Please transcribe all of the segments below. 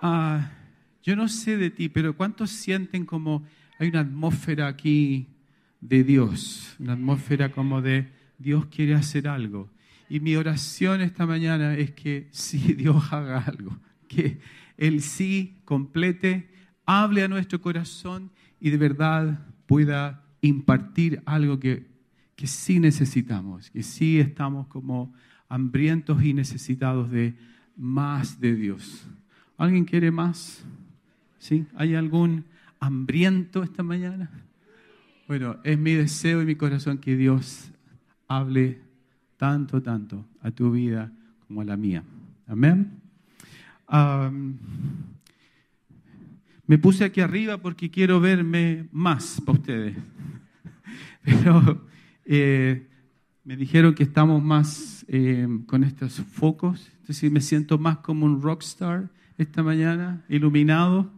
Ah, yo no sé de ti, pero ¿cuántos sienten como hay una atmósfera aquí de Dios? Una atmósfera como de Dios quiere hacer algo. Y mi oración esta mañana es que sí Dios haga algo, que Él sí complete, hable a nuestro corazón y de verdad pueda impartir algo que, que sí necesitamos, que sí estamos como hambrientos y necesitados de más de Dios. ¿Alguien quiere más? ¿Sí? ¿Hay algún hambriento esta mañana? Bueno, es mi deseo y mi corazón que Dios hable tanto, tanto a tu vida como a la mía. Amén. me puse aquí arriba porque quiero verme más para ustedes. Pero eh, me dijeron que estamos más eh, con estos focos. Entonces me siento más como un rockstar esta mañana, iluminado.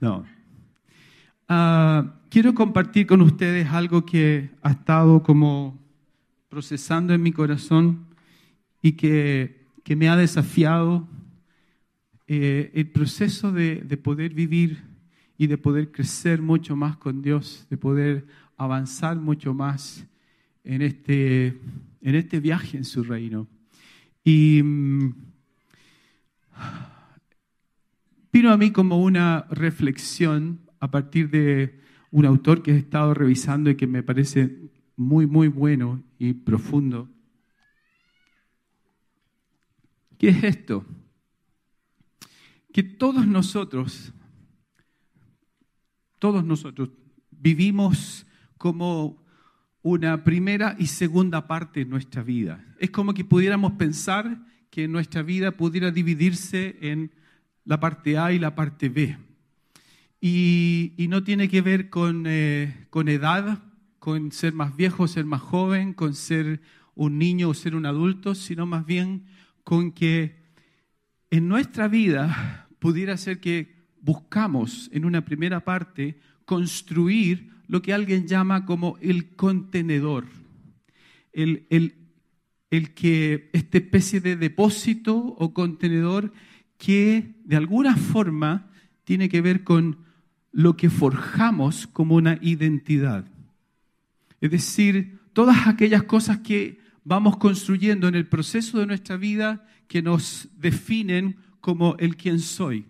No. Ah, quiero compartir con ustedes algo que ha estado como procesando en mi corazón y que, que me ha desafiado eh, el proceso de, de poder vivir y de poder crecer mucho más con Dios, de poder avanzar mucho más en este, en este viaje en su reino. Y mm, vino a mí como una reflexión a partir de un autor que he estado revisando y que me parece muy, muy bueno y profundo. ¿Qué es esto? Que todos nosotros, todos nosotros vivimos como una primera y segunda parte de nuestra vida. Es como que pudiéramos pensar que nuestra vida pudiera dividirse en la parte A y la parte B. Y, no tiene que ver con, eh, con edad, con ser más viejo, ser más joven, con ser un niño o ser un adulto, sino más bien con que en nuestra vida pudiera ser que buscamos en una primera parte construir lo que alguien llama como el contenedor, el, el, el que esta especie de depósito o contenedor que de alguna forma tiene que ver con lo que forjamos como una identidad. Es decir, todas aquellas cosas que vamos construyendo en el proceso de nuestra vida que nos definen como el quien soy.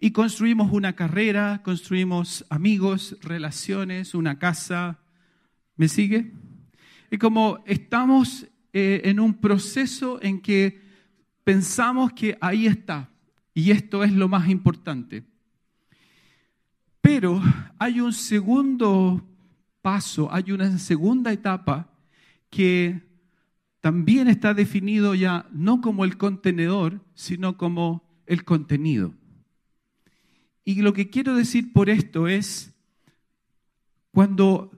Y construimos una carrera, construimos amigos, relaciones, una casa. ¿Me sigue? Y como estamos eh, en un proceso en que pensamos que ahí está, y esto es lo más importante. Pero hay un segundo paso, hay una segunda etapa que también está definido ya no como el contenedor, sino como el contenido. Y lo que quiero decir por esto es, cuando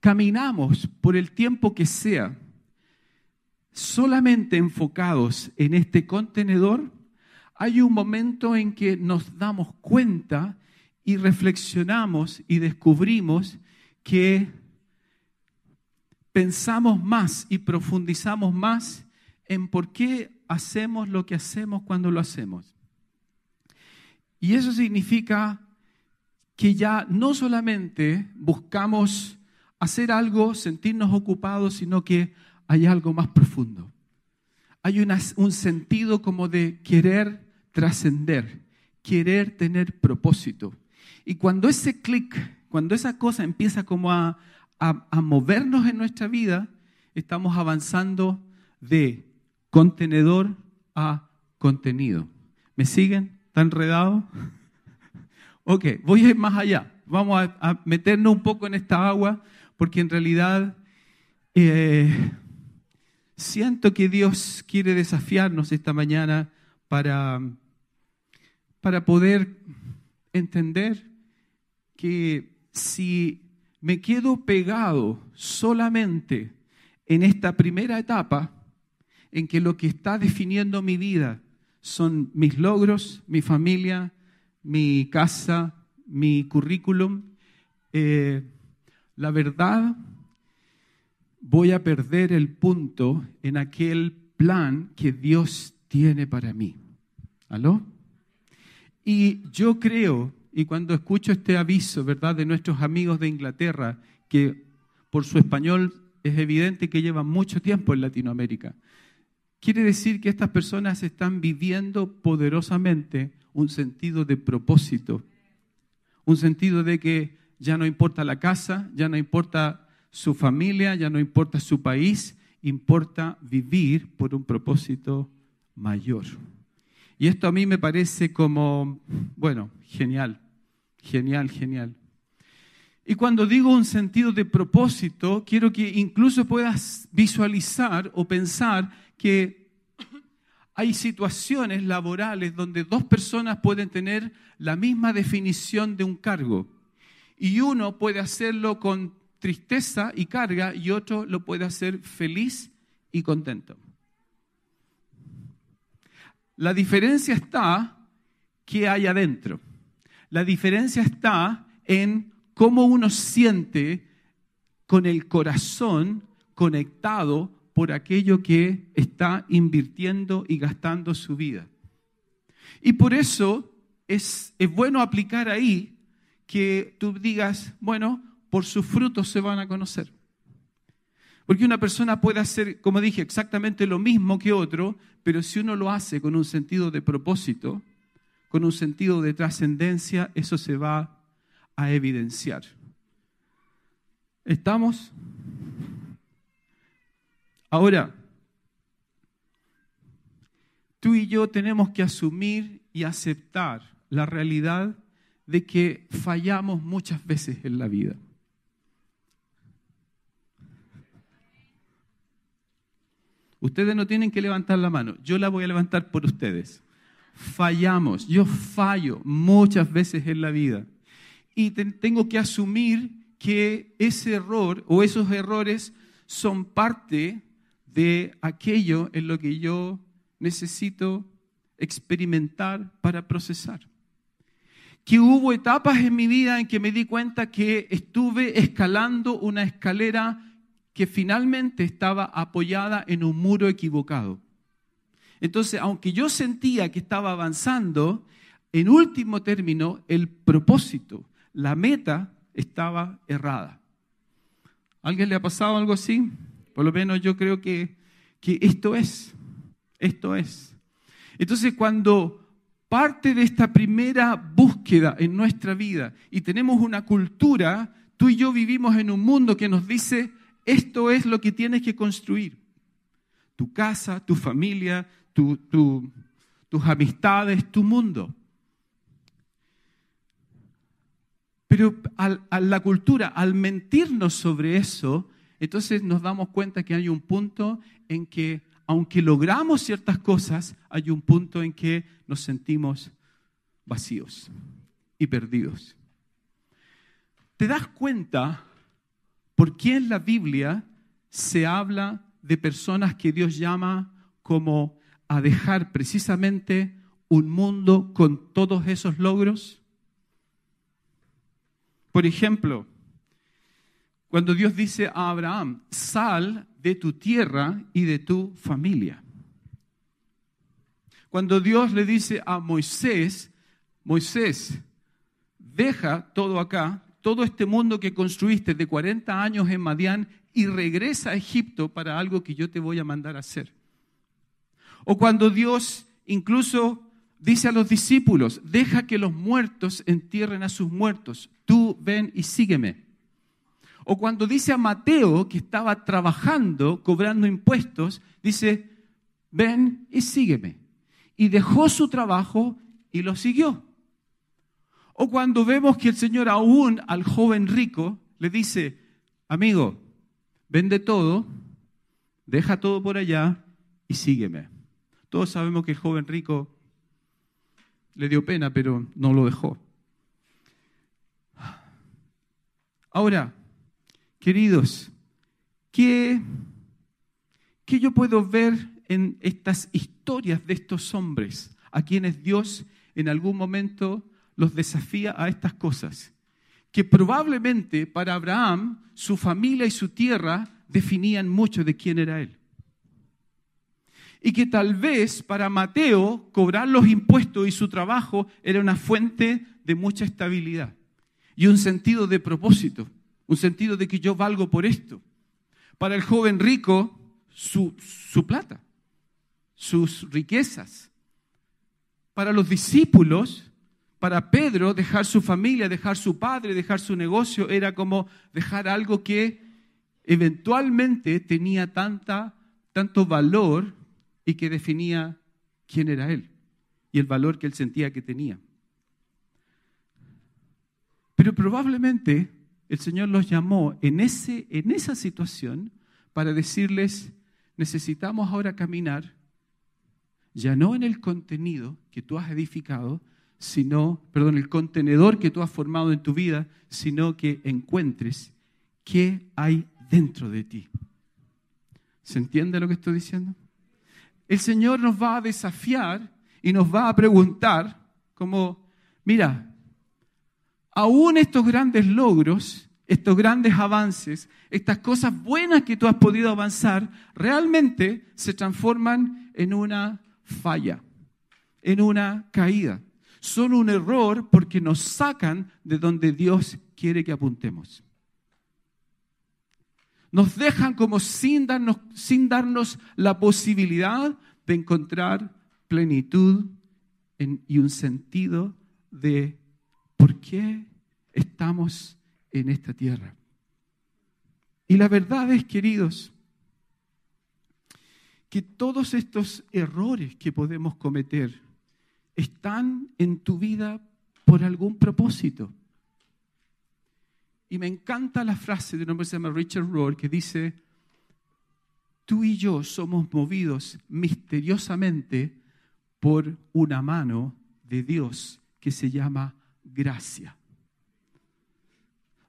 caminamos por el tiempo que sea, solamente enfocados en este contenedor, hay un momento en que nos damos cuenta y reflexionamos y descubrimos que pensamos más y profundizamos más en por qué hacemos lo que hacemos cuando lo hacemos. Y eso significa que ya no solamente buscamos hacer algo, sentirnos ocupados, sino que hay algo más profundo. Hay un sentido como de querer trascender, querer tener propósito. Y cuando ese clic cuando esa cosa empieza como a, movernos en nuestra vida, estamos avanzando de contenedor a contenido. ¿Me siguen? ¿Está enredado? Ok, voy a ir más allá. Vamos a, meternos un poco en esta agua, porque en realidad eh, siento que Dios quiere desafiarnos esta mañana para, para poder entender que si me quedo pegado solamente en esta primera etapa, en que lo que está definiendo mi vida son mis logros, mi familia, mi casa, mi currículum, eh, la verdad, voy a perder el punto en aquel plan que Dios tiene para mí. ¿Aló? Y yo creo, y cuando escucho este aviso, ¿verdad?, de nuestros amigos de Inglaterra, que por su español es evidente que llevan mucho tiempo en Latinoamérica, quiere decir que estas personas están viviendo poderosamente un sentido de propósito, un sentido de que ya no importa la casa, ya no importa su familia, ya no importa su país, importa vivir por un propósito mayor. Y esto a mí me parece como, bueno, genial, genial, genial. Y cuando digo un sentido de propósito, quiero que incluso puedas visualizar o pensar que hay situaciones laborales donde dos personas pueden tener la misma definición de un cargo. Y uno puede hacerlo con tristeza y carga y otro lo puede hacer feliz y contento. La diferencia está que hay adentro. La diferencia está en cómo uno siente con el corazón conectado por aquello que está invirtiendo y gastando su vida. Y por eso es, es bueno aplicar ahí que tú digas, bueno, por sus frutos se van a conocer. Porque una persona puede hacer, como dije, exactamente lo mismo que otro, pero si uno lo hace con un sentido de propósito, con un sentido de trascendencia, eso se va a evidenciar. ¿Estamos? Ahora, tú y yo tenemos que asumir y aceptar la realidad de que fallamos muchas veces en la vida. Ustedes no tienen que levantar la mano, yo la voy a levantar por ustedes. Fallamos, yo fallo muchas veces en la vida y tengo que asumir que ese error o esos errores son parte de aquello en lo que yo necesito experimentar para procesar. Que hubo etapas en mi vida en que me di cuenta que estuve escalando una escalera que finalmente estaba apoyada en un muro equivocado. Entonces, aunque yo sentía que estaba avanzando, en último término, el propósito, la meta estaba errada. ¿Alguien le ha pasado algo así? Por lo menos yo creo que, que esto es, esto es. Entonces, cuando parte de esta primera búsqueda en nuestra vida y tenemos una cultura, tú y yo vivimos en un mundo que nos dice, esto es lo que tienes que construir. Tu casa, tu familia, tus amistades, tu mundo. Pero a la cultura, al mentirnos sobre eso, entonces nos damos cuenta que hay un punto en que, aunque logramos ciertas cosas, hay un punto en que nos sentimos vacíos y perdidos. ¿Te das cuenta ¿Por qué en la Biblia se habla de personas que Dios llama como a dejar precisamente un mundo con todos esos logros? Por ejemplo, cuando Dios dice a Abraham, sal de tu tierra y de tu familia. Cuando Dios le dice a Moisés, Moisés, deja todo acá, todo este mundo que construiste de 40 años en Madián y regresa a Egipto para algo que yo te voy a mandar a hacer. O cuando Dios incluso dice a los discípulos, deja que los muertos entierren a sus muertos, tú ven y sígueme. O cuando dice a Mateo, que estaba trabajando, cobrando impuestos, dice, ven y sígueme. Y dejó su trabajo y lo siguió. O cuando vemos que el Señor aún al joven rico le dice, amigo, vende todo, deja todo por allá y sígueme. Todos sabemos que el joven rico le dio pena, pero no lo dejó. Ahora, queridos, ¿qué, ¿qué yo puedo ver en estas historias de estos hombres a quienes Dios en algún momento los desafía a estas cosas, que probablemente para Abraham su familia y su tierra definían mucho de quién era él. y que tal vez para Mateo cobrar los impuestos y su trabajo era una fuente de mucha estabilidad y un sentido de propósito, un sentido de que yo valgo por esto. Para el joven rico, su, su plata, sus riquezas. Para los discípulos, para Pedro, dejar su familia, dejar su padre, dejar su negocio, era como dejar algo que eventualmente tenía tanta, tanto valor y que definía quién era él y el valor que él sentía que tenía. Pero probablemente el Señor los llamó en, ese, en esa situación para decirles, necesitamos ahora caminar, ya no en el contenido que tú has edificado, sino, perdón, el contenedor que tú has formado en tu vida, sino que encuentres qué hay dentro de ti. ¿Se entiende lo que estoy diciendo? El Señor nos va a desafiar y nos va a preguntar como, mira, aún estos grandes logros, estos grandes avances, estas cosas buenas que tú has podido avanzar, realmente se transforman en una falla, en una caída. Son un error porque nos sacan de donde Dios quiere que apuntemos. Nos dejan como sin darnos, sin darnos la posibilidad de encontrar plenitud y un sentido de por qué estamos en esta tierra. Y la verdad es, queridos, que todos estos errores que podemos cometer están en tu vida por algún propósito. Y me encanta la frase de un hombre que se llama Richard Rohr que dice, tú y yo somos movidos misteriosamente por una mano de Dios que se llama gracia.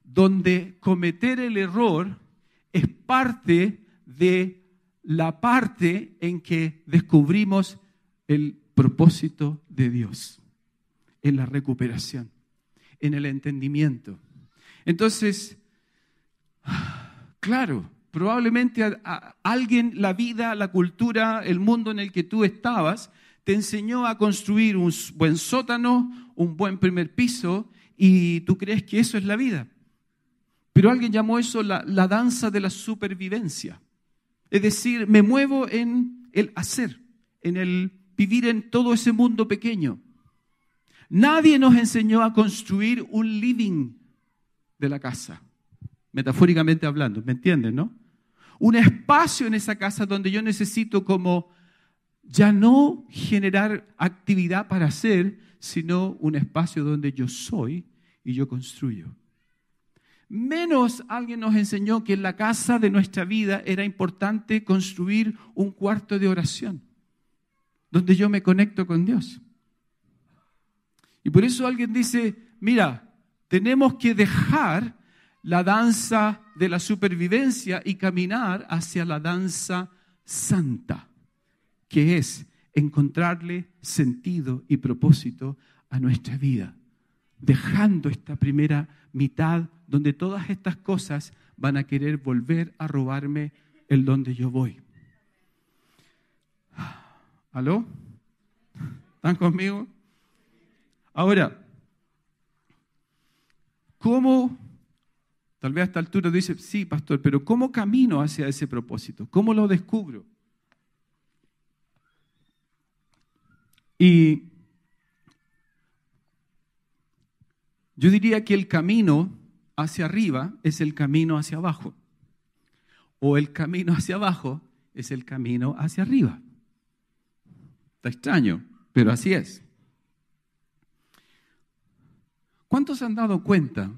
Donde cometer el error es parte de la parte en que descubrimos el propósito de Dios, en la recuperación, en el entendimiento. Entonces, claro, probablemente alguien, la vida, la cultura, el mundo en el que tú estabas, te enseñó a construir un buen sótano, un buen primer piso, y tú crees que eso es la vida. Pero alguien llamó eso la, la danza de la supervivencia. Es decir, me muevo en el hacer, en el vivir en todo ese mundo pequeño. Nadie nos enseñó a construir un living de la casa, metafóricamente hablando, ¿me entienden, no? Un espacio en esa casa donde yo necesito como ya no generar actividad para hacer, sino un espacio donde yo soy y yo construyo. Menos alguien nos enseñó que en la casa de nuestra vida era importante construir un cuarto de oración, donde yo me conecto con Dios. Y por eso alguien dice, mira, tenemos que dejar la danza de la supervivencia y caminar hacia la danza santa, que es encontrarle sentido y propósito a nuestra vida, dejando esta primera mitad donde todas estas cosas van a querer volver a robarme el donde yo voy. ¿Aló? ¿Están conmigo? Ahora, ¿Cómo? Tal vez a esta altura dice, sí, pastor, pero ¿cómo camino hacia ese propósito? ¿Cómo lo descubro? Y yo diría que el camino hacia arriba es el camino hacia abajo. O el camino hacia abajo es el camino hacia arriba. Está extraño, pero así es. ¿Cuántos han dado cuenta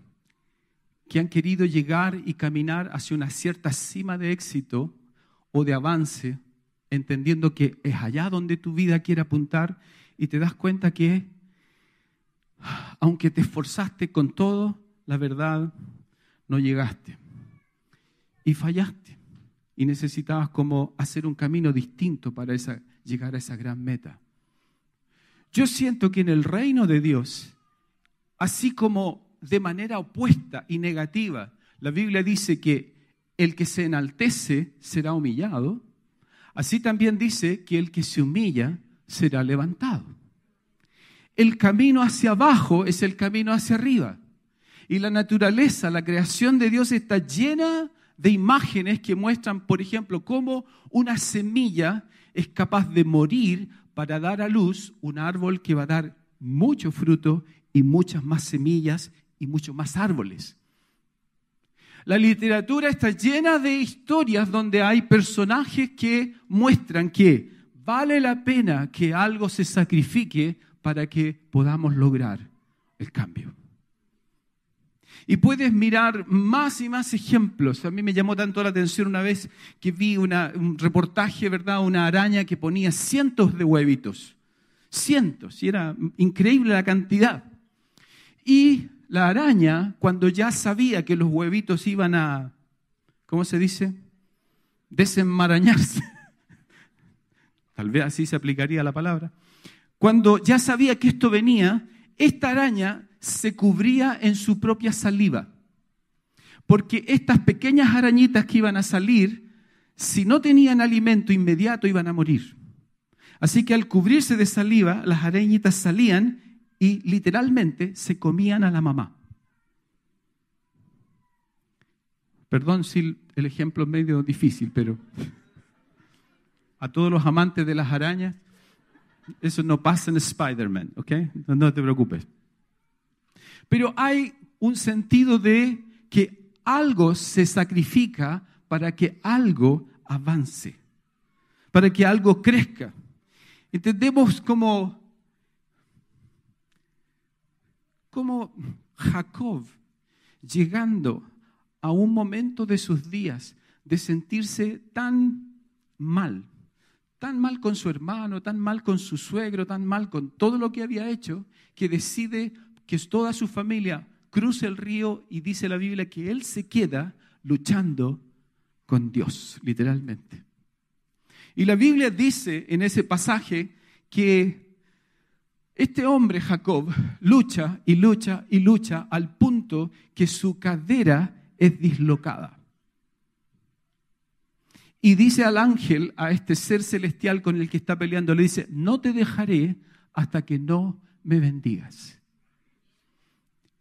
que han querido llegar y caminar hacia una cierta cima de éxito o de avance, entendiendo que es allá donde tu vida quiere apuntar y te das cuenta que aunque te esforzaste con todo, la verdad no llegaste y fallaste y necesitabas como hacer un camino distinto para llegar a esa gran meta. Yo siento que en el reino de Dios así como de manera opuesta y negativa, la Biblia dice que el que se enaltece será humillado, Así también dice que el que se humilla será levantado. El camino hacia abajo es el camino hacia arriba. Y la naturaleza, la creación de Dios está llena de imágenes que muestran, por ejemplo, cómo una semilla es capaz de morir para dar a luz un árbol que va a dar mucho fruto y muchas más semillas y muchos más árboles. La literatura está llena de historias donde hay personajes que muestran que vale la pena que algo se sacrifique para que podamos lograr el cambio. Y puedes mirar más y más ejemplos. A mí me llamó tanto la atención una vez que vi un reportaje, ¿verdad? Una araña que ponía cientos de huevitos. Cientos. Y era increíble la cantidad. Y la araña, cuando ya sabía que los huevitos iban a, ¿cómo se dice? Desenmarañarse. Tal vez así se aplicaría la palabra. Cuando ya sabía que esto venía, esta araña se cubría en su propia saliva. Porque estas pequeñas arañitas que iban a salir, si no tenían alimento inmediato, iban a morir. Así que al cubrirse de saliva, las arañitas salían y literalmente se comían a la mamá. Perdón si el ejemplo es medio difícil, pero a todos los amantes de las arañas, eso no pasa en Spider-Man, ¿ok? No, te preocupes. Pero hay un sentido de que algo se sacrifica para que algo avance, para que algo crezca. Entendemos como, como Jacob llegando a un momento de sus días de sentirse tan mal, tan mal con su hermano, tan mal con su suegro, tan mal con todo lo que había hecho, que decide que toda su familia cruce el río y dice la Biblia que él se queda luchando con Dios, literalmente. Y la Biblia dice en ese pasaje que este hombre, Jacob, lucha y lucha y lucha al punto que su cadera es dislocada. Y dice al ángel, a este ser celestial con el que está peleando, le dice, no te dejaré hasta que no me bendigas.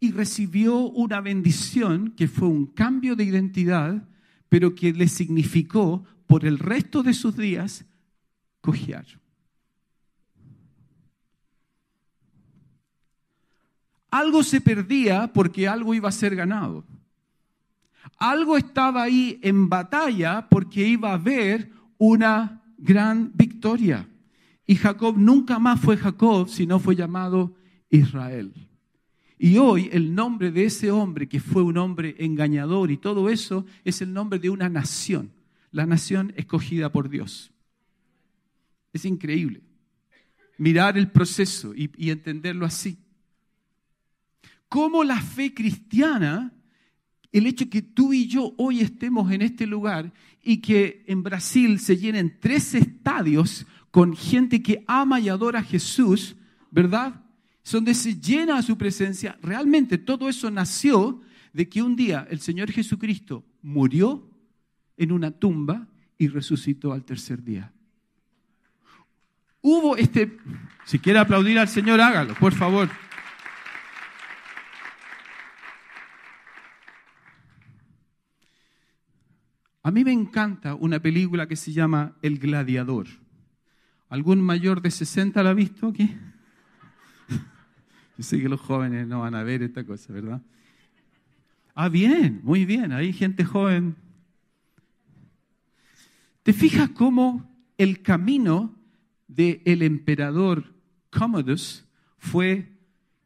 Y recibió una bendición que fue un cambio de identidad, pero que le significó por el resto de sus días cojear. Algo se perdía porque algo iba a ser ganado. Algo estaba ahí en batalla porque iba a haber una gran victoria. Y Jacob nunca más fue Jacob, sino fue llamado Israel. Y hoy el nombre de ese hombre, que fue un hombre engañador y todo eso, es el nombre de una nación, la nación escogida por Dios. Es increíble mirar el proceso y, entenderlo así. Cómo la fe cristiana el hecho que tú y yo hoy estemos en este lugar y que en Brasil se llenen tres estadios con gente que ama y adora a Jesús, ¿verdad? Donde se llena su presencia. Realmente todo eso nació de que un día el Señor Jesucristo murió en una tumba y resucitó al tercer día. Hubo este, si quiere aplaudir al Señor, hágalo, por favor. A mí me encanta una película que se llama El Gladiador. ¿Algún mayor de 60 la ha visto aquí? Yo sé que los jóvenes no van a ver esta cosa, ¿verdad? Ah, bien, muy bien, hay gente joven. ¿Te fijas cómo el camino del emperador Commodus fue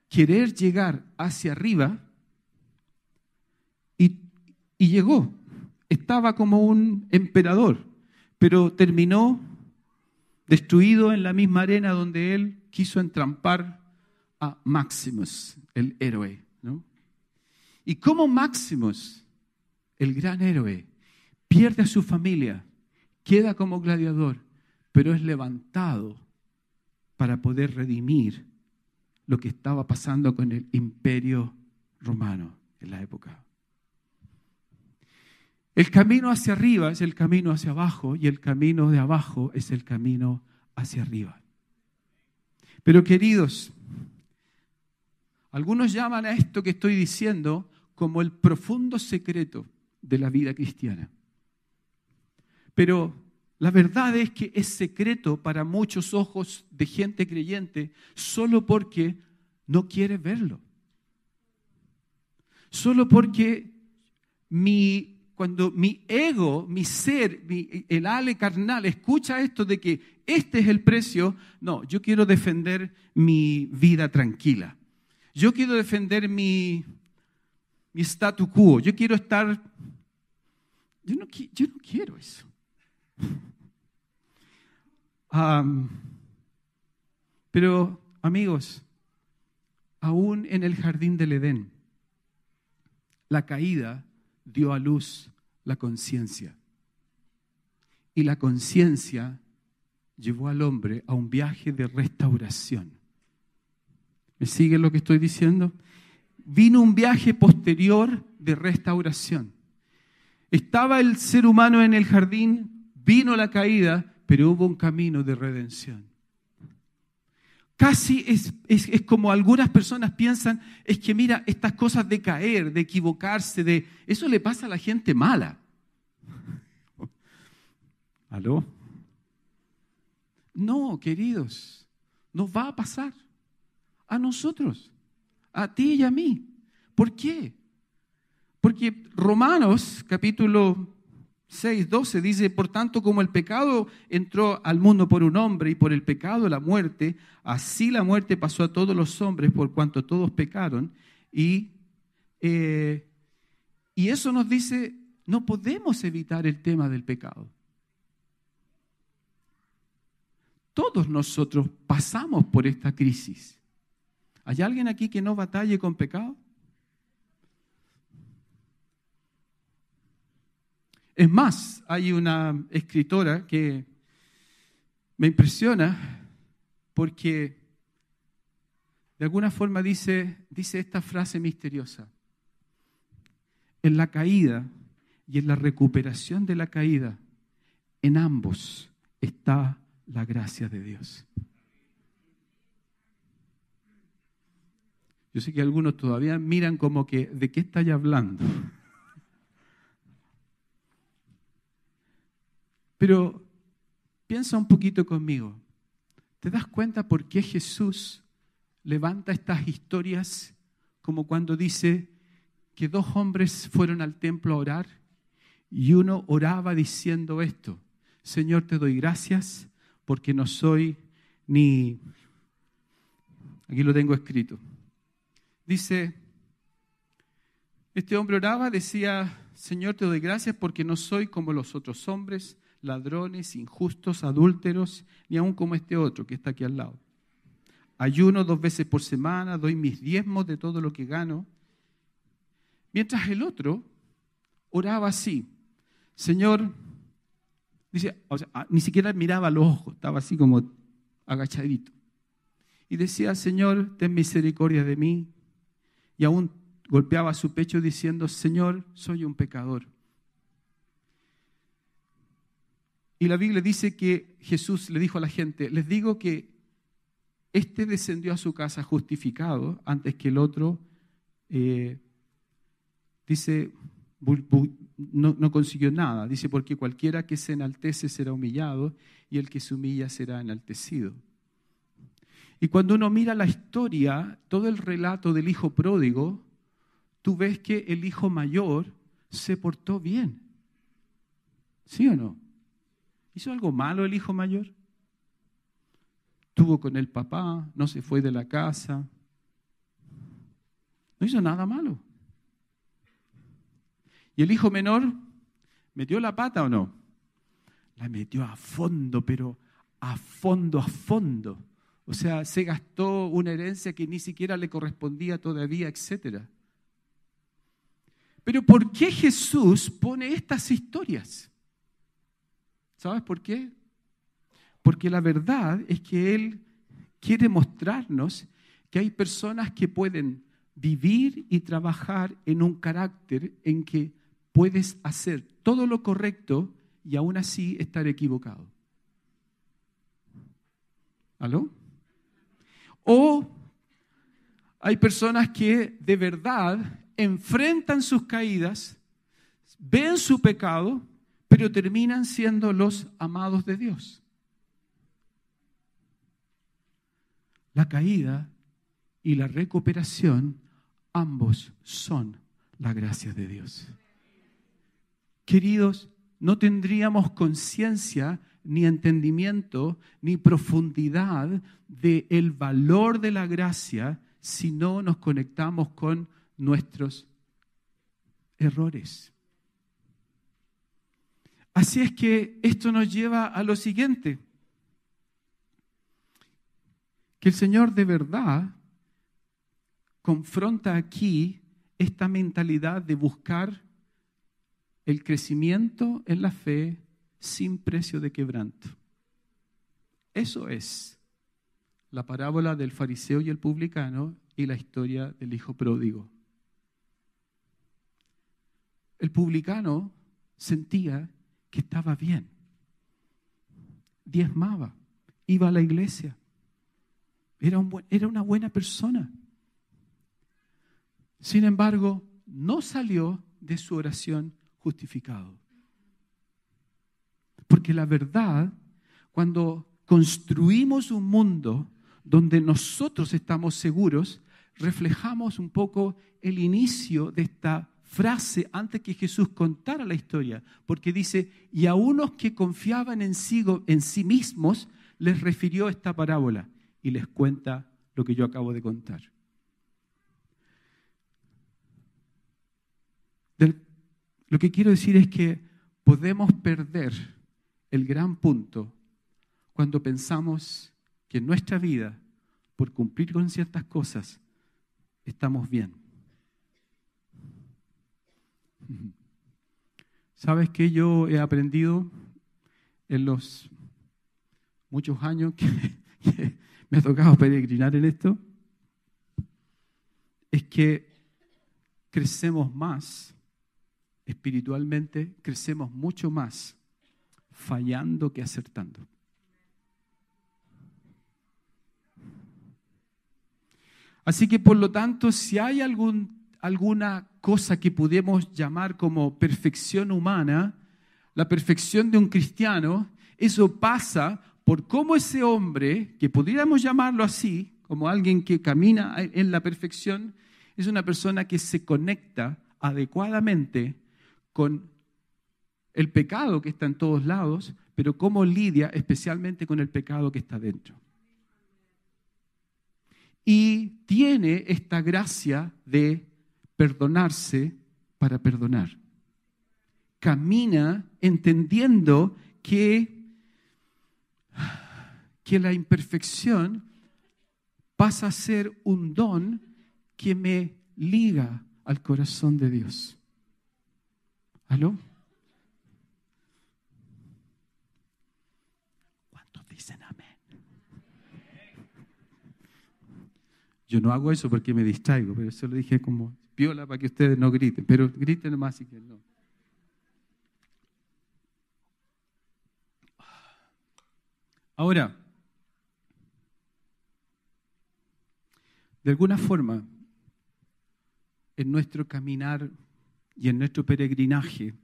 querer llegar hacia arriba y, y llegó? estaba como un emperador, pero terminó destruido en la misma arena donde él quiso entrampar a Maximus, el héroe. Y como Maximus, el gran héroe, pierde a su familia, queda como gladiador, pero es levantado para poder redimir lo que estaba pasando con el imperio romano en la época. El camino hacia arriba es el camino hacia abajo y el camino de abajo es el camino hacia arriba. Pero queridos, algunos llaman a esto que estoy diciendo como el profundo secreto de la vida cristiana. Pero la verdad es que es secreto para muchos ojos de gente creyente solo porque no quiere verlo. Solo porque mi cuando mi ego, mi ser, el ale carnal escucha esto de que este es el precio, no, yo quiero defender mi vida tranquila. Yo quiero defender mi, mi statu quo. Yo quiero estar... Yo no, no quiero eso. pero, amigos, aún en el jardín del Edén, la caída dio a luz la conciencia. Y la conciencia llevó al hombre a un viaje de restauración. ¿Me sigue lo que estoy diciendo? Vino un viaje posterior de restauración. Estaba el ser humano en el jardín, vino la caída, pero hubo un camino de redención. Casi es, como algunas personas piensan, es que mira, estas cosas de caer, de equivocarse, de eso le pasa a la gente mala. ¿Aló? No, queridos, nos va a pasar a nosotros, a ti y a mí. ¿Por qué? Porque Romanos capítulo 6, 12 dice, por tanto como el pecado entró al mundo por un hombre y por el pecado la muerte, así la muerte pasó a todos los hombres por cuanto todos pecaron. Y, eh, y eso nos dice, no podemos evitar el tema del pecado. Todos nosotros pasamos por esta crisis. ¿Hay alguien aquí que no batalle con pecado? Es más, hay una escritora que me impresiona porque de alguna forma dice, dice esta frase misteriosa. En la caída y en la recuperación de la caída, en ambos está la gracia de Dios. Yo sé que algunos todavía miran como que, ¿de qué estáis hablando? Pero piensa un poquito conmigo. ¿Te das cuenta por qué Jesús levanta estas historias como cuando dice que dos hombres fueron al templo a orar y uno oraba diciendo esto, Señor, te doy gracias porque no soy ni... Aquí lo tengo escrito. Dice, este hombre oraba, decía, Señor, te doy gracias porque no soy como los otros hombres ladrones, injustos, adúlteros, ni aun como este otro que está aquí al lado. Ayuno dos veces por semana, doy mis diezmos de todo lo que gano. Mientras el otro oraba así, Señor, dice, ah, ni siquiera miraba los ojos, estaba así como agachadito. Y decía, Señor, ten misericordia de mí. Y aún golpeaba su pecho diciendo, Señor, soy un pecador. Y la Biblia dice que Jesús le dijo a la gente, les digo que este descendió a su casa justificado antes que el otro, eh, dice, no, no, consiguió nada. Dice, porque cualquiera que se enaltece será humillado y el que se humilla será enaltecido. Y cuando uno mira la historia, todo el relato del hijo pródigo, tú ves que el hijo mayor se portó bien. ¿Sí o no? ¿Hizo algo malo el hijo mayor? Tuvo con el papá, no se fue de la casa. No hizo nada malo. ¿Y el hijo menor metió la pata o no? La metió a fondo, pero a fondo, a fondo. O sea, se gastó una herencia que ni siquiera le correspondía todavía, etc. Pero ¿por qué Jesús pone estas historias? ¿Sabes por qué? Porque la verdad es que Él quiere mostrarnos que hay personas que pueden vivir y trabajar en un carácter en que puedes hacer todo lo correcto y aún así estar equivocado. ¿Aló? O hay personas que de verdad enfrentan sus caídas, ven su pecado, pero terminan siendo los amados de Dios. La caída y la recuperación, ambos son la gracia de Dios. Queridos, no tendríamos conciencia ni entendimiento ni profundidad del el valor de la gracia si no nos conectamos con nuestros errores. Así es que esto nos lleva a lo siguiente, que el Señor de verdad confronta aquí esta mentalidad de buscar el crecimiento en la fe sin precio de quebranto. Eso es la parábola del fariseo y el publicano y la historia del hijo pródigo. El publicano sentía que estaba bien, diezmaba, iba a la iglesia, era, un era una buena persona. Sin embargo, no salió de su oración justificado. Porque la verdad, cuando construimos un mundo donde nosotros estamos seguros, reflejamos un poco el inicio de esta frase antes que Jesús contara la historia, porque dice, y a unos que confiaban en sí, en sí mismos, les refirió esta parábola y les cuenta lo que yo acabo de contar. lo que quiero decir es que podemos perder el gran punto cuando pensamos que en nuestra vida, por cumplir con ciertas cosas, estamos bien. ¿Sabes qué yo he aprendido en los muchos años que, que me ha tocado peregrinar en esto? Es que crecemos más espiritualmente, crecemos mucho más fallando que acertando. Así que por lo tanto, si hay algún, alguna cosa que podemos llamar como perfección humana, la perfección de un cristiano, eso pasa por cómo ese hombre, que podríamos llamarlo así, como alguien que camina en la perfección, es una persona que se conecta adecuadamente con el pecado que está en todos lados, pero cómo lidia especialmente con el pecado que está dentro. Y tiene esta gracia de perdonarse para perdonar. Camina entendiendo que, que la imperfección pasa a ser un don que me liga al corazón de Dios. ¿Aló? ¿Cuántos dicen amén? Yo no hago eso porque me distraigo, pero eso lo dije como piola para que ustedes no griten, pero griten más si quieren. No. Ahora, de alguna forma, en nuestro caminar y en nuestro peregrinaje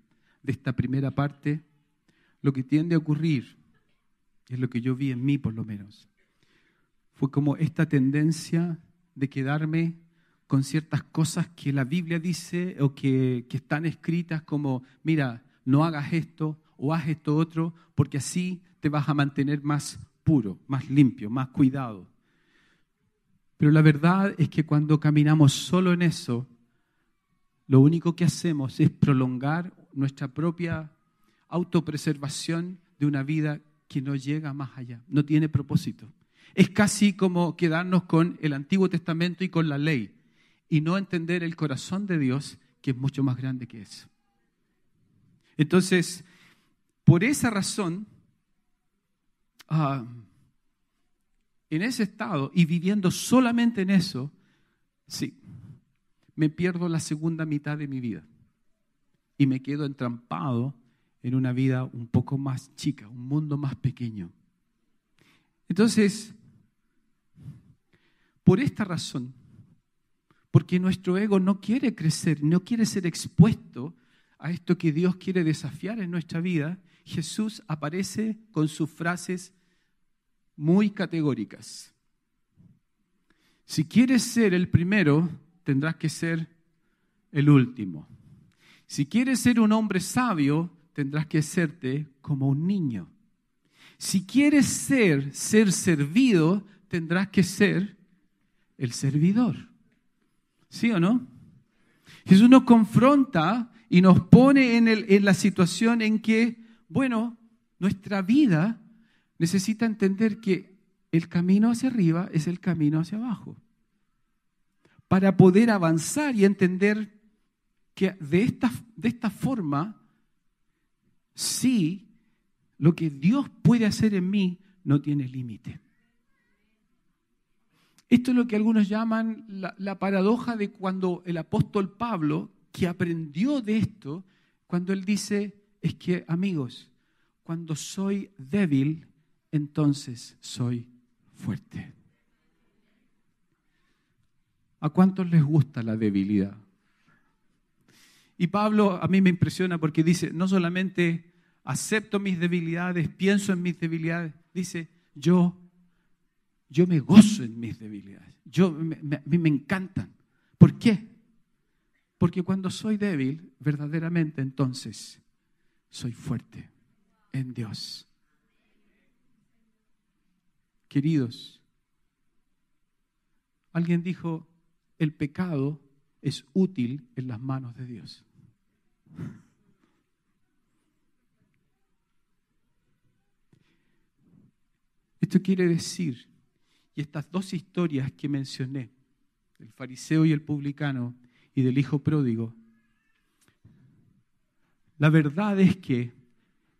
de esta primera parte, lo que tiende a ocurrir, es lo que yo vi en mí por lo menos, fue como esta tendencia de quedarme con ciertas cosas que la Biblia dice o que, que están escritas como, mira, no hagas esto o haz esto otro, porque así te vas a mantener más puro, más limpio, más cuidado. Pero la verdad es que cuando caminamos solo en eso, lo único que hacemos es prolongar nuestra propia autopreservación de una vida que no llega más allá, no tiene propósito. Es casi como quedarnos con el Antiguo Testamento y con la ley y no entender el corazón de Dios que es mucho más grande que eso. Entonces, por esa razón, ah, en ese estado y viviendo solamente en eso, sí, me pierdo la segunda mitad de mi vida. y me quedo entrampado en una vida un poco más chica, un mundo más pequeño. Entonces, por esta razón, porque nuestro ego no quiere crecer, no quiere ser expuesto a esto que Dios quiere desafiar en nuestra vida, Jesús aparece con sus frases muy categóricas. Si quieres ser el primero, tendrás que ser el último. Si quieres ser un hombre sabio, tendrás que serte como un niño. Si quieres ser, ser servido, tendrás que ser el servidor. ¿Sí o no? Jesús nos confronta y nos pone en, en la situación en que, bueno, nuestra vida necesita entender que el camino hacia arriba es el camino hacia abajo. Para poder avanzar y entender que de esta, de esta forma, sí, lo que Dios puede hacer en mí no tiene límite. Esto es lo que algunos llaman la, la, paradoja de cuando el apóstol Pablo, que aprendió de esto, cuando él dice, es que amigos, cuando soy débil, entonces soy fuerte. ¿A cuántos les gusta la debilidad? Y Pablo a mí me impresiona porque dice, no solamente acepto mis debilidades, pienso en mis debilidades, dice, yo, yo me gozo en mis debilidades, yo, me, mí me encantan. ¿Por qué? Porque cuando soy débil, verdaderamente entonces soy fuerte en Dios. Queridos, alguien dijo, el pecado es útil en las manos de Dios. Esto quiere decir, y estas dos historias que mencioné, el fariseo y el publicano y del hijo pródigo, la verdad es que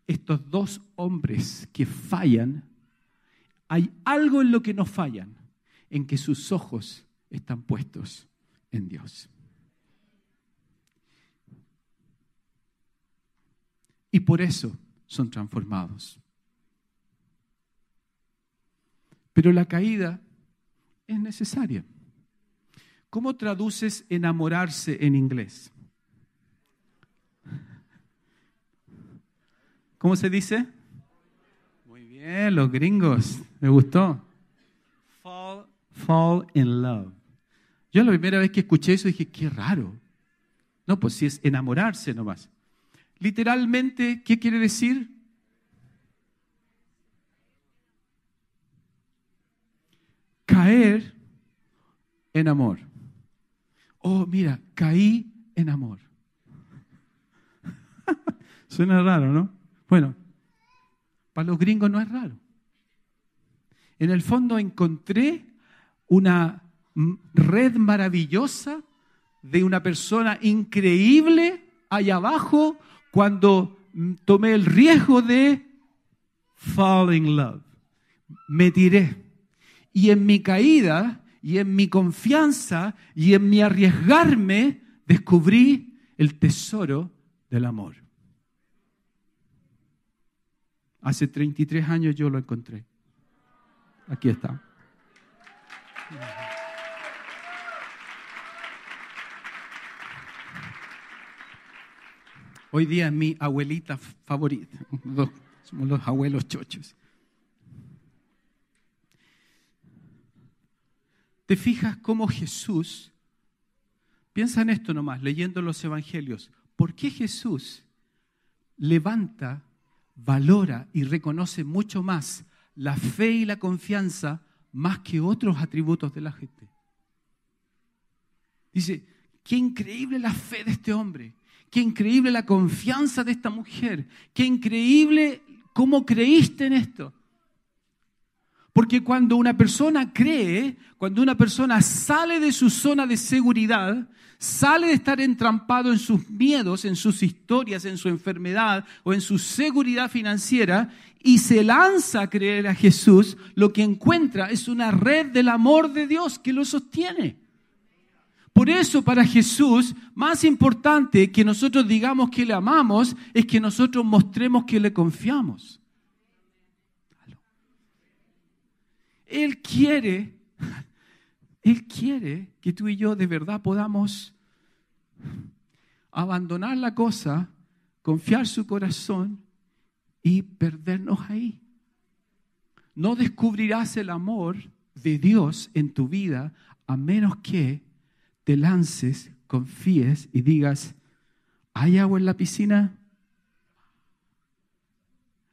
estos dos hombres que fallan, hay algo en lo que no fallan, en que sus ojos están puestos en Dios. Y por eso son transformados. Pero la caída es necesaria. ¿Cómo traduces enamorarse en inglés? ¿Cómo se dice? Muy bien, los gringos. Me gustó. Fall, fall in love. Yo la primera vez que escuché eso dije, qué raro. No, pues si es enamorarse nomás. Literalmente, ¿qué quiere decir? Caer en amor. Oh, mira, caí en amor. Suena raro, ¿no? Bueno, para los gringos no es raro. En el fondo encontré una red maravillosa de una persona increíble allá abajo cuando tomé el riesgo de fall in love. Me tiré. Y en mi caída, y en mi confianza, y en mi arriesgarme, descubrí el tesoro del amor. Hace 33 años yo lo encontré. Aquí está. Hoy día es mi abuelita favorita. Somos los abuelos chochos. ¿Te fijas cómo Jesús, piensa en esto nomás, leyendo los evangelios, ¿por qué Jesús levanta, valora y reconoce mucho más la fe y la confianza más que otros atributos de la gente? Dice, qué increíble la fe de este hombre. Qué increíble la confianza de esta mujer. Qué increíble cómo creíste en esto. Porque cuando una persona cree, cuando una persona sale de su zona de seguridad, sale de estar entrampado en sus miedos, en sus historias, en su enfermedad o en su seguridad financiera y se lanza a creer a Jesús, lo que encuentra es una red del amor de Dios que lo sostiene. Por eso para Jesús, más importante que nosotros digamos que le amamos, es que nosotros mostremos que le confiamos. Él quiere, Él quiere que tú y yo de verdad podamos abandonar la cosa, confiar su corazón y perdernos ahí. No descubrirás el amor de Dios en tu vida a menos que te lances, confíes y digas, ¿hay agua en la piscina?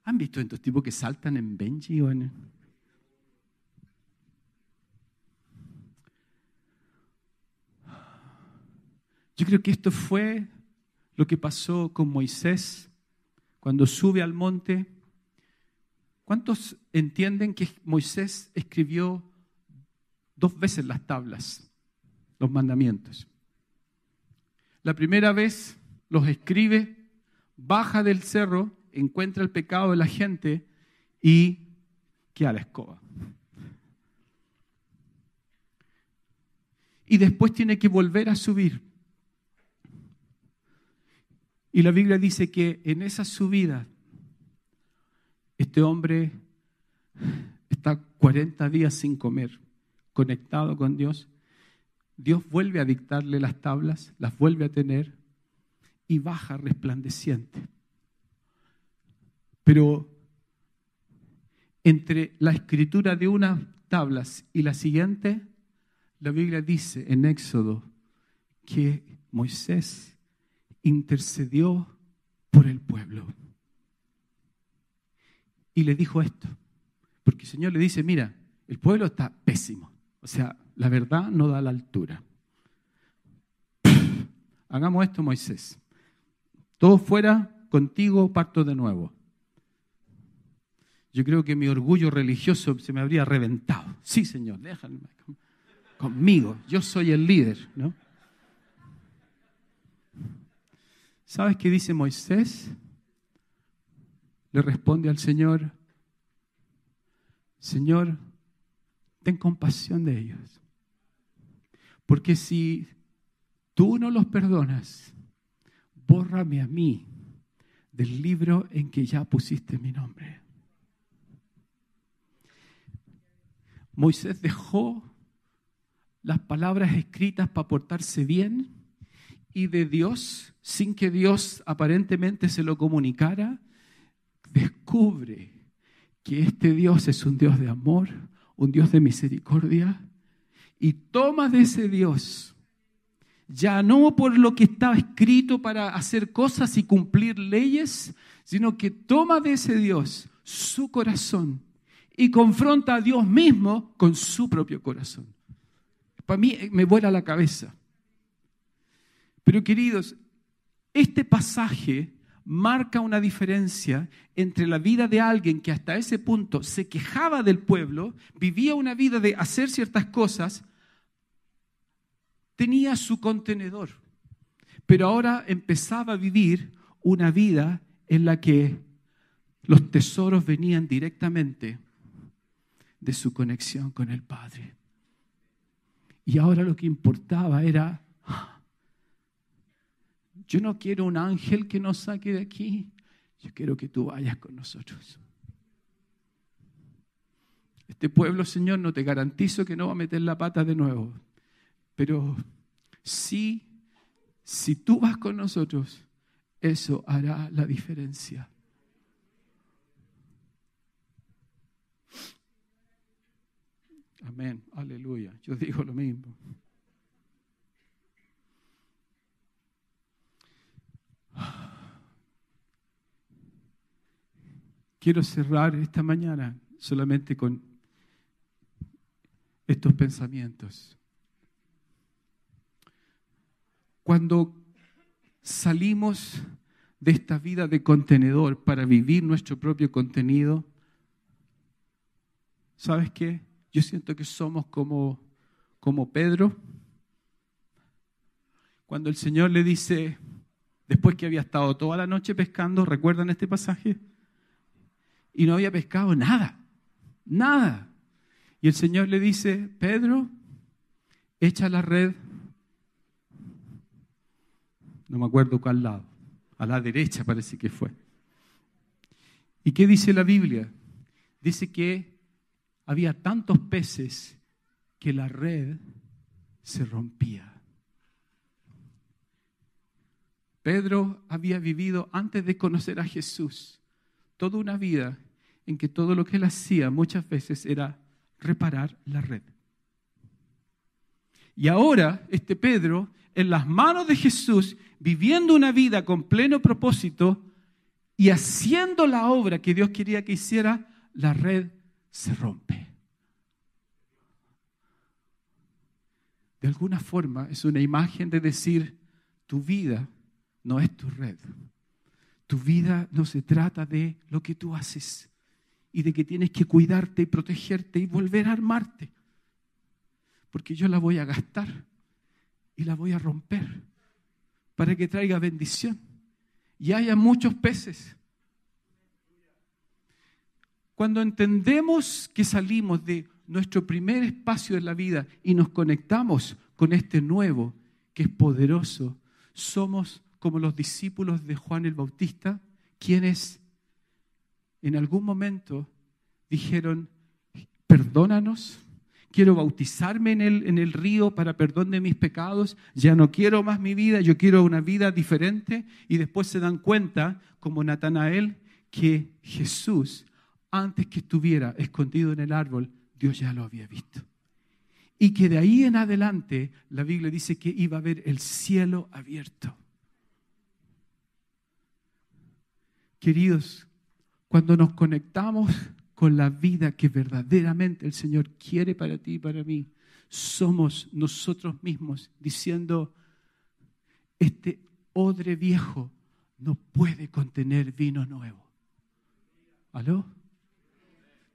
¿Han visto estos tipos que saltan en Benji o en... Yo creo que esto fue lo que pasó con Moisés cuando sube al monte. ¿Cuántos entienden que Moisés escribió dos veces las tablas? Los mandamientos. La primera vez los escribe, baja del cerro, encuentra el pecado de la gente y queda la escoba. Y después tiene que volver a subir. Y la Biblia dice que en esa subida este hombre está 40 días sin comer, conectado con Dios, Dios vuelve a dictarle las tablas, las vuelve a tener y baja resplandeciente. Pero entre la escritura de unas tablas y la siguiente, la Biblia dice en Éxodo que Moisés intercedió por el pueblo. Y le dijo esto, porque el Señor le dice, mira, el pueblo está pésimo. O sea, la verdad no da la altura. Hagamos esto, Moisés. Todo fuera, contigo parto de nuevo. Yo creo que mi orgullo religioso se me habría reventado. Sí, Señor, déjame conmigo. Yo soy el líder, ¿no? ¿Sabes qué dice Moisés? Le responde al Señor, Señor, ten compasión de ellos. Porque si tú no los perdonas, bórrame a mí del libro en que ya pusiste mi nombre. Moisés dejó las palabras escritas para portarse bien y de Dios, sin que Dios aparentemente se lo comunicara, descubre que este Dios es un Dios de amor, un Dios de misericordia, y toma de ese Dios, ya no por lo que estaba escrito para hacer cosas y cumplir leyes, sino que toma de ese Dios su corazón y confronta a Dios mismo con su propio corazón. Para mí eh, me vuela la cabeza. Pero queridos, este pasaje marca una diferencia entre la vida de alguien que hasta ese punto se quejaba del pueblo, vivía una vida de hacer ciertas cosas, tenía su contenedor, pero ahora empezaba a vivir una vida en la que los tesoros venían directamente de su conexión con el Padre. Y ahora lo que importaba era yo no quiero un ángel que nos saque de aquí. Yo quiero que tú vayas con nosotros. Este pueblo, Señor, no te garantizo que no va a meter la pata de nuevo. Pero sí, si tú vas con nosotros, eso hará la diferencia. Amén, aleluya. Yo digo lo mismo. Quiero cerrar esta mañana solamente con estos pensamientos. Cuando salimos de esta vida de contenedor para vivir nuestro propio contenido, ¿sabes qué? Yo siento que somos como, como Pedro. Cuando el Señor le dice, después que había estado toda la noche pescando, ¿recuerdan este pasaje? y no había pescado nada, nada. Y el Señor le dice, Pedro, echa la red no me acuerdo cuál lado, a la derecha parece que fue. ¿Y qué dice la Biblia? Dice que había tantos peces que la red se rompía. Pedro había vivido antes de conocer a Jesús toda una vida en que todo lo que él hacía muchas veces era reparar la red. Y ahora este Pedro, en las manos de Jesús, viviendo una vida con pleno propósito y haciendo la obra que Dios quería que hiciera, la red se rompe. De alguna forma es una imagen de decir, tu vida no es tu red. Tu vida no se trata de lo que tú haces y de que tienes que cuidarte y protegerte y volver a armarte. Porque yo la voy a gastar y la voy a romper para que traiga bendición y haya muchos peces. Cuando entendemos que salimos de nuestro primer espacio de la vida y nos conectamos con este nuevo que es poderoso, somos como los discípulos de Juan el Bautista, quienes en algún momento dijeron, perdónanos, quiero bautizarme en el, en el río para perdón de mis pecados, ya no quiero más mi vida, yo quiero una vida diferente, y después se dan cuenta, como Natanael, que Jesús, antes que estuviera escondido en el árbol, Dios ya lo había visto. Y que de ahí en adelante la Biblia dice que iba a haber el cielo abierto. Queridos, cuando nos conectamos con la vida que verdaderamente el Señor quiere para ti y para mí, somos nosotros mismos diciendo, este odre viejo no puede contener vino nuevo. ¿Aló?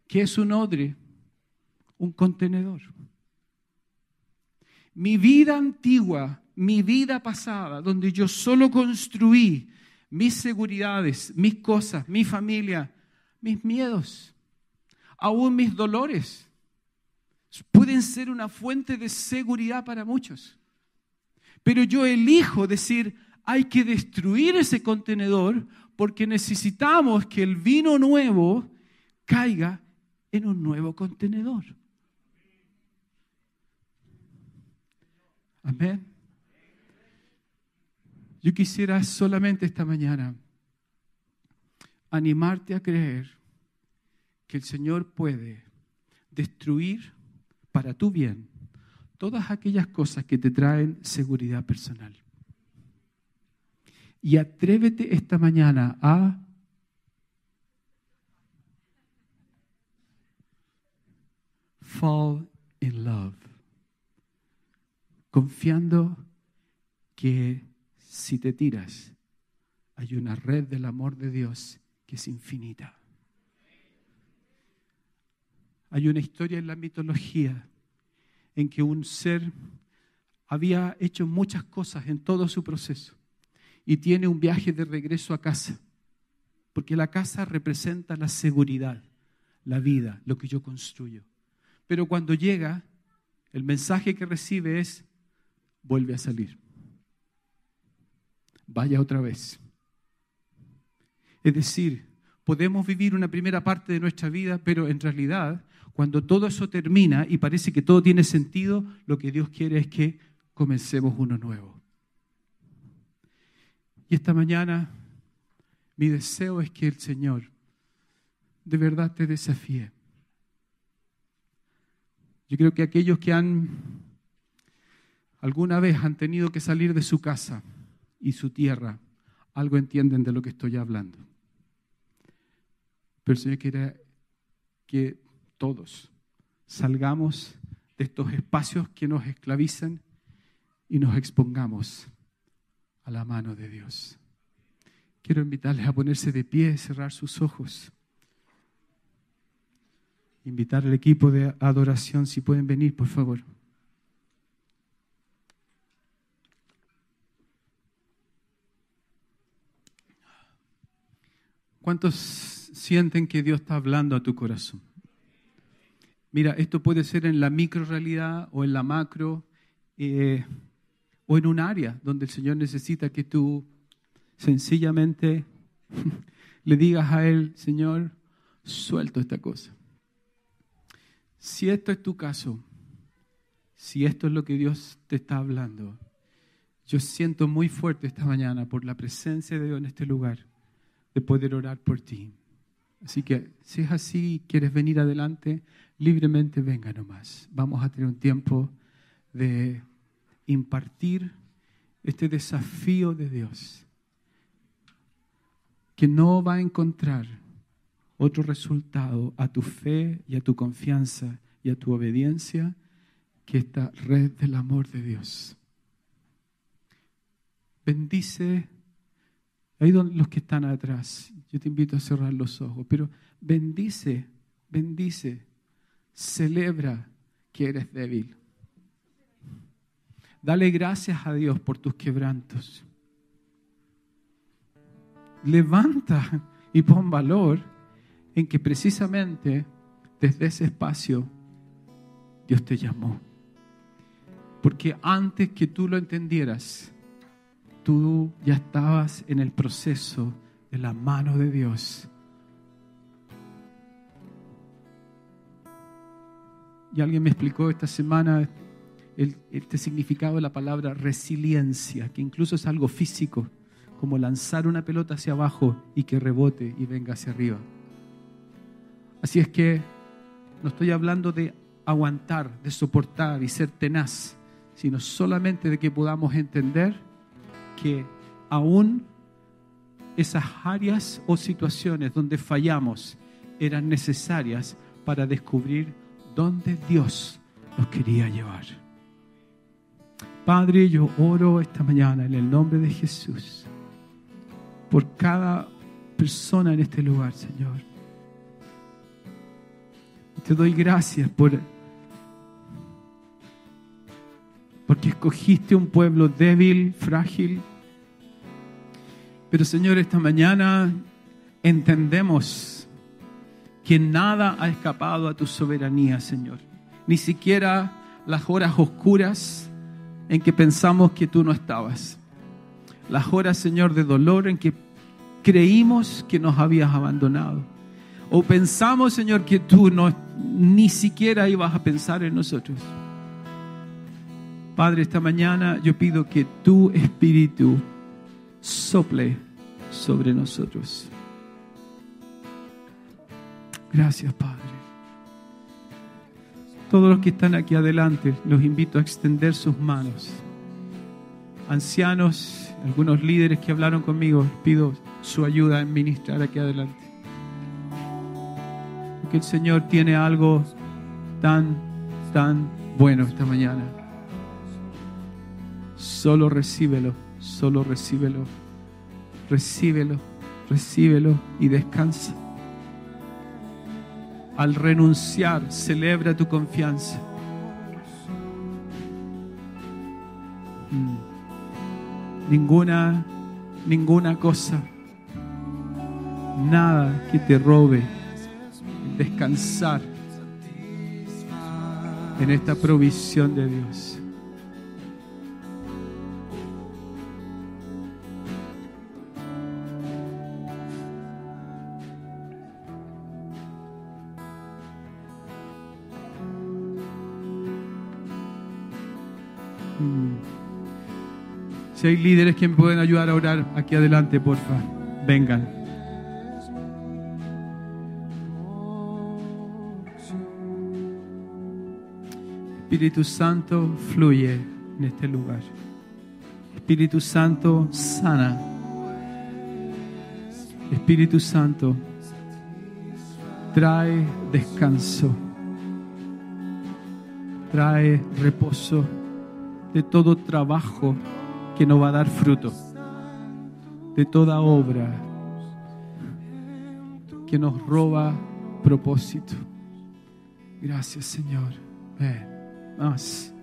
¿Qué es un odre? Un contenedor. Mi vida antigua, mi vida pasada, donde yo solo construí mis seguridades, mis cosas, mi familia, mis miedos, aún mis dolores, pueden ser una fuente de seguridad para muchos. Pero yo elijo decir, hay que destruir ese contenedor porque necesitamos que el vino nuevo caiga en un nuevo contenedor. Amén. Yo quisiera solamente esta mañana animarte a creer que el Señor puede destruir para tu bien todas aquellas cosas que te traen seguridad personal. Y atrévete esta mañana a fall in love, confiando que si te tiras, hay una red del amor de Dios que es infinita. Hay una historia en la mitología en que un ser había hecho muchas cosas en todo su proceso y tiene un viaje de regreso a casa, porque la casa representa la seguridad, la vida, lo que yo construyo. Pero cuando llega, el mensaje que recibe es, vuelve a salir vaya otra vez. Es decir, podemos vivir una primera parte de nuestra vida, pero en realidad, cuando todo eso termina y parece que todo tiene sentido, lo que Dios quiere es que comencemos uno nuevo. Y esta mañana mi deseo es que el Señor de verdad te desafíe. Yo creo que aquellos que han alguna vez han tenido que salir de su casa, y su tierra, algo entienden de lo que estoy hablando. Pero el Señor quiere que todos salgamos de estos espacios que nos esclavizan y nos expongamos a la mano de Dios. Quiero invitarles a ponerse de pie, cerrar sus ojos. Invitar al equipo de adoración, si pueden venir, por favor. ¿Cuántos sienten que Dios está hablando a tu corazón? Mira, esto puede ser en la micro realidad o en la macro. Eh, o en un área donde el Señor necesita que tú sencillamente le digas a Él, Señor, suelto esta cosa. Si esto es tu caso, si esto es lo que Dios te está hablando, yo siento muy fuerte esta mañana por la presencia de Dios en este lugar de poder orar por ti. Así que si es así, quieres venir adelante, libremente venga nomás. Vamos a tener un tiempo de impartir este desafío de Dios, que no va a encontrar otro resultado a tu fe y a tu confianza y a tu obediencia que esta red del amor de Dios. Bendice, ahí donde los que están atrás, yo te invito a cerrar los ojos, pero bendice, bendice, celebra que eres débil. Dale gracias a Dios por tus quebrantos. Levanta y pon valor en que precisamente desde ese espacio Dios te llamó. Porque antes que tú lo entendieras, tú ya estabas en el proceso de la mano de Dios. Y alguien me explicó esta semana este significado de la palabra resiliencia, que incluso es algo físico, como lanzar una pelota hacia abajo y que rebote y venga hacia arriba. Así es que no estoy hablando de aguantar, de soportar y ser tenaz, sino solamente de que podamos entender que aún esas áreas o situaciones donde fallamos eran necesarias para descubrir dónde Dios nos quería llevar. Padre, yo oro esta mañana en el nombre de Jesús por cada persona en este lugar, Señor. Te doy gracias por porque escogiste un pueblo débil, frágil. Pero Señor, esta mañana entendemos que nada ha escapado a tu soberanía, Señor. Ni siquiera las horas oscuras en que pensamos que tú no estabas. Las horas, Señor, de dolor en que creímos que nos habías abandonado. O pensamos, Señor, que tú no, ni siquiera ibas a pensar en nosotros. Padre, esta mañana yo pido que tu espíritu sople sobre nosotros. Gracias, Padre. Todos los que están aquí adelante, los invito a extender sus manos. Ancianos, algunos líderes que hablaron conmigo, pido su ayuda en ministrar aquí adelante. Porque el Señor tiene algo tan, tan bueno esta mañana. Solo recíbelo, solo recíbelo, recíbelo, recíbelo y descansa al renunciar, celebra tu confianza. Mm. Ninguna, ninguna cosa, nada que te robe descansar en esta provisión de Dios. Hay líderes que me pueden ayudar a orar aquí adelante, porfa, vengan. Espíritu Santo fluye en este lugar. Espíritu Santo sana. Espíritu Santo trae descanso. Trae reposo de todo trabajo que no va a dar fruto, de toda obra que nos roba propósito. Gracias Señor. Ven, más.